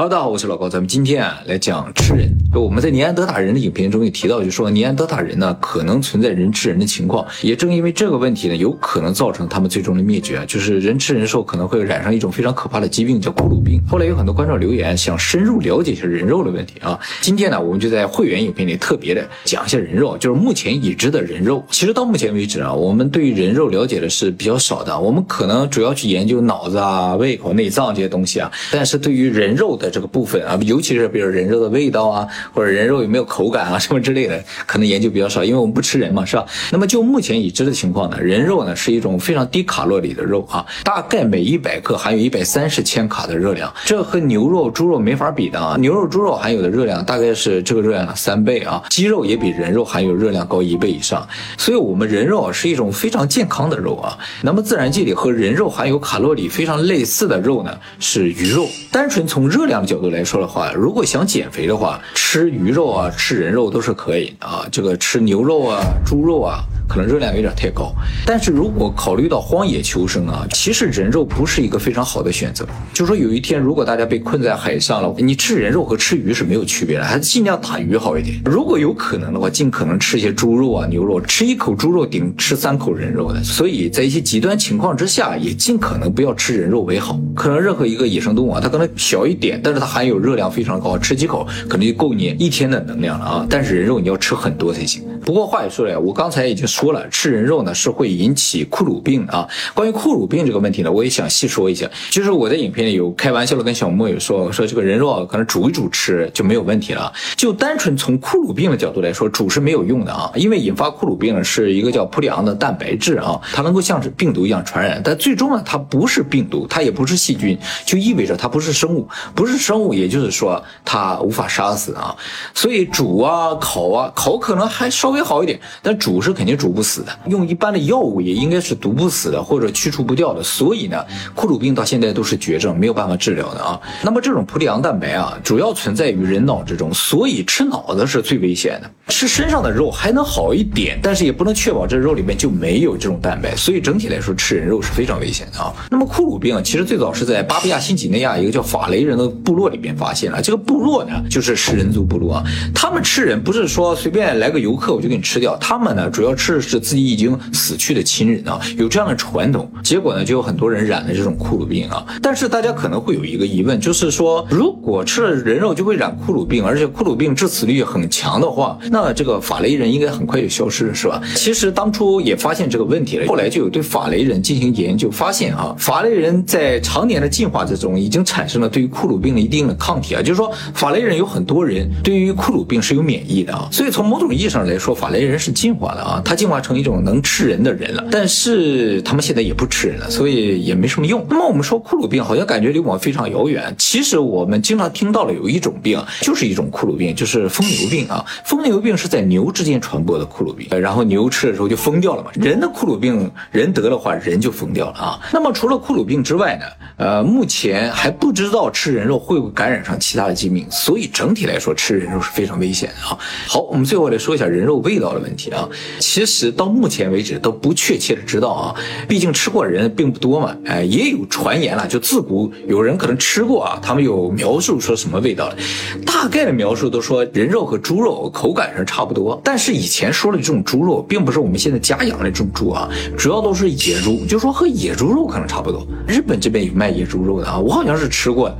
Hello，大家好，我是老高，咱们今天啊来讲吃人。就我们在尼安德塔人的影片中也提到，就说尼安德塔人呢可能存在人吃人的情况，也正因为这个问题呢，有可能造成他们最终的灭绝啊，就是人吃人兽可能会染上一种非常可怕的疾病，叫库鲁病。后来有很多观众留言想深入了解一下人肉的问题啊，今天呢我们就在会员影片里特别的讲一下人肉，就是目前已知的人肉。其实到目前为止啊，我们对于人肉了解的是比较少的，我们可能主要去研究脑子啊、胃口、内脏这些东西啊，但是对于人肉的这个部分啊，尤其是比如人肉的味道啊，或者人肉有没有口感啊 什么之类的，可能研究比较少，因为我们不吃人嘛，是吧？那么就目前已知的情况呢，人肉呢是一种非常低卡路里的肉啊，大概每一百克含有一百三十千卡的热量，这和牛肉、猪肉没法比的啊。牛肉、猪肉含有的热量大概是这个热量的三倍啊，鸡肉也比人肉含有热量高一倍以上，所以我们人肉啊是一种非常健康的肉啊。那么自然界里和人肉含有卡路里非常类似的肉呢是鱼肉，单纯从热量的角度来说的话，如果想减肥的话，吃鱼肉啊，吃人肉都是可以啊。这个吃牛肉啊、猪肉啊，可能热量有点太高。但是如果考虑到荒野求生啊，其实人肉不是一个非常好的选择。就说有一天如果大家被困在海上了，你吃人肉和吃鱼是没有区别的，还是尽量打鱼好一点。如果有可能的话，尽可能吃一些猪肉啊、牛肉，吃一口猪肉顶吃三口人肉的。所以在一些极端情况之下，也尽可能不要吃人肉为好。可能任何一个野生动物啊，它可能小一点，但是它含有热量非常高，吃几口可能就够你一天的能量了啊。但是人肉你要吃很多才行。不过话也说了，我刚才已经说了，吃人肉呢是会引起库鲁病啊。关于库鲁病这个问题呢，我也想细说一下。就是我在影片里有开玩笑的跟小莫有说，说这个人肉啊，可能煮一煮吃就没有问题了。就单纯从库鲁病的角度来说，煮是没有用的啊，因为引发库鲁病呢是一个叫普里昂的蛋白质啊，它能够像是病毒一样传染，但最终呢它不是病毒，它也不是细菌，就意味着它不是生物，不是生物，也就是说它无法杀死啊。所以煮啊、烤啊，烤可能还稍微好一点，但煮是肯定煮不死的。用一般的药物也应该是毒不死的，或者去除不掉的。所以呢，库鲁病到现在都是绝症，没有办法治疗的啊。那么这种普里昂蛋白啊，主要存在于人脑之中，所以吃脑子是最危险的。吃身上的肉还能好一点，但是也不能确保这肉里面就没有这种蛋白。所以整体来说，吃人肉是非常危险的啊。那么库鲁病其实最早是在巴布亚新几内亚一个叫法雷人的部落里边发现了。这个部落呢，就是食人族部落啊。他们吃人不是说随便来个游客就给你吃掉，他们呢主要吃的是自己已经死去的亲人啊，有这样的传统。结果呢，就有很多人染了这种库鲁病啊。但是大家可能会有一个疑问，就是说如果吃了人肉就会染库鲁病，而且库鲁病致死率很强的话，那这个法雷人应该很快就消失了，是吧？其实当初也发现这个问题了，后来就有对法雷人进行研究，发现啊，法雷人在常年的进化之中已经产生了对于库鲁病的一定的抗体啊，就是说法雷人有很多人对于库鲁病是有免疫的啊，所以从某种意义上来说，法雷人是进化的啊，他进化成一种能吃人的人了。但是他们现在也不吃人了，所以也没什么用。那么我们说库鲁病好像感觉离我们非常遥远，其实我们经常听到了有一种病，就是一种库鲁病，就是疯牛病啊。疯牛病是在牛之间传播的库鲁病，然后牛吃的时候就疯掉了嘛。人的库鲁病，人得的话人就疯掉了啊。那么除了库鲁病之外呢，呃，目前还不知道吃人肉会不会感染上其他的疾病，所以整体来说吃人肉是非常危险的啊。好，我们最后来说一下人肉味道的问题啊。其实到目前为止都不确切的知道啊，毕竟吃过的人并不多嘛。哎，也有传言了，就自古有人可能吃过啊，他们有描述说什么味道的，大概的描述都说人肉和猪肉口感上差不多。但是以前说的这种猪肉，并不是我们现在家养的这种猪啊，主要都是野猪，就说和野猪肉可能差不多。日本这边有卖野猪肉的啊，我好像是吃过，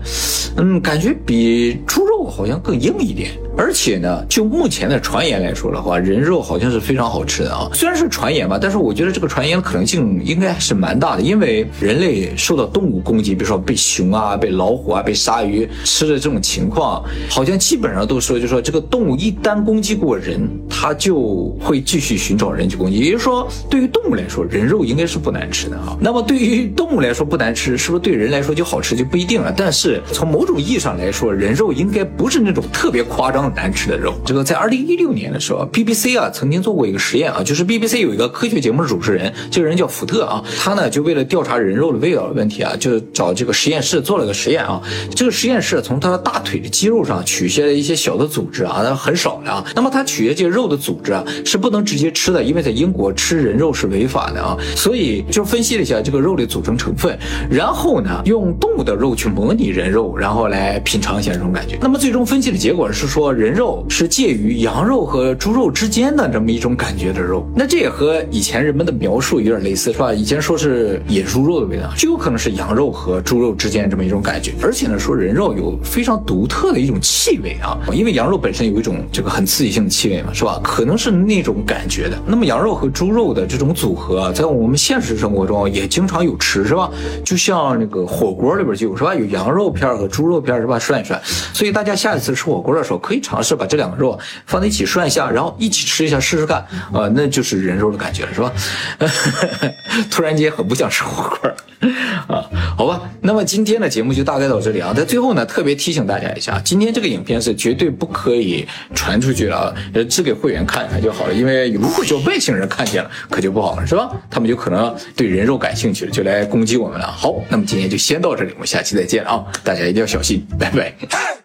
嗯，感觉比猪肉好像更硬一点。而且呢，就目前的传言来说的话，人肉好像是非常好吃的啊。虽然是传言吧，但是我觉得这个传言的可能性应该是蛮大的，因为人类受到动物攻击，比如说被熊啊、被老虎啊、被鲨鱼吃的这种情况，好像基本上都说，就说这个动物一旦攻击过人，它就会继续寻找人去攻击。也就是说，对于动物来说，人肉应该是不难吃的啊。那么对于动物来说不难吃，是不是对人来说就好吃就不一定了？但是从某种意义上来说，人肉应该不是那种特别夸张。难吃的肉，这个在二零一六年的时候，BBC 啊曾经做过一个实验啊，就是 BBC 有一个科学节目的主持人，这个人叫福特啊，他呢就为了调查人肉的味道的问题啊，就找这个实验室做了个实验啊。这个实验室从他的大腿的肌肉上取下了一些小的组织啊，那很少的啊。那么他取下这个肉的组织啊，是不能直接吃的，因为在英国吃人肉是违法的啊。所以就分析了一下这个肉的组成成分，然后呢，用动物的肉去模拟人肉，然后来品尝一下这种感觉。那么最终分析的结果是说，人肉是介于羊肉和猪肉之间的这么一种感觉的肉。那这也和以前人们的描述有点类似，是吧？以前说是野猪肉的味道，就有可能是羊肉和猪肉之间这么一种感觉。而且呢，说人肉有非常独特的一种气味啊，因为羊肉本身有一种这个很刺激性的气味嘛，是吧？可能是那种感觉的。那么羊肉和猪肉的这种组合，在我们现实生活中也经常有吃，是吧？就像那个火锅里边就有，是吧？有羊肉片和猪肉片，是吧？涮一涮。所以大家下一次吃火锅的时候，可以尝试把这两个肉放在一起涮一下，然后一起吃一下试试看，啊，那就是人肉的感觉了，是吧？突然间很不想吃火锅 啊，好吧。那么今天的节目就大概到这里啊。在最后呢，特别提醒大家一下，今天这个影片是绝对不可以传出去了，呃，只给会员看看就好了。因为如果叫外星人看见了，可就不好了，是吧？他们就可能对人肉感兴趣了，就来攻击我们了。好，那么今天就先到这里，我们下期再见啊！大家一定要小心，拜拜。